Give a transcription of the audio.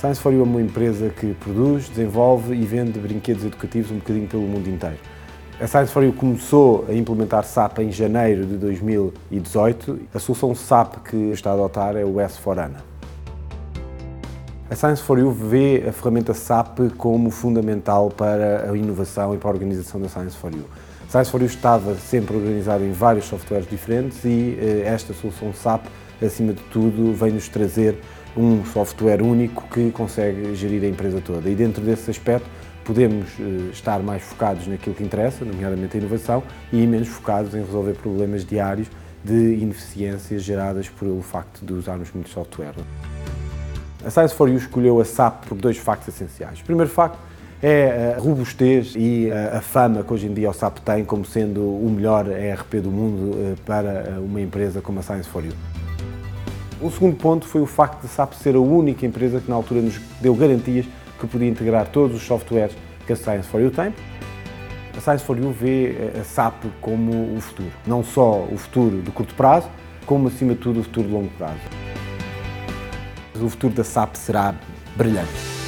Science for You é uma empresa que produz, desenvolve e vende brinquedos educativos um bocadinho pelo mundo inteiro. A Science for You começou a implementar SAP em janeiro de 2018. A solução SAP que está a adotar é o S4ANA. A Science for You vê a ferramenta SAP como fundamental para a inovação e para a organização da Science for You. Science estava sempre organizado em vários softwares diferentes e eh, esta solução SAP, acima de tudo, vem-nos trazer um software único que consegue gerir a empresa toda. E dentro desse aspecto podemos eh, estar mais focados naquilo que interessa, nomeadamente a inovação, e menos focados em resolver problemas diários de ineficiências geradas pelo facto de usarmos muito software. A Science for You escolheu a SAP por dois factos essenciais. O primeiro facto é a robustez e a fama que hoje em dia o SAP tem como sendo o melhor ERP do mundo eh, para uma empresa como a Science for You. O segundo ponto foi o facto de SAP ser a única empresa que na altura nos deu garantias que podia integrar todos os softwares que a Science for You tem. A Science for You vê a SAP como o futuro. Não só o futuro de curto prazo, como acima de tudo o futuro de longo prazo. O futuro da SAP será brilhante.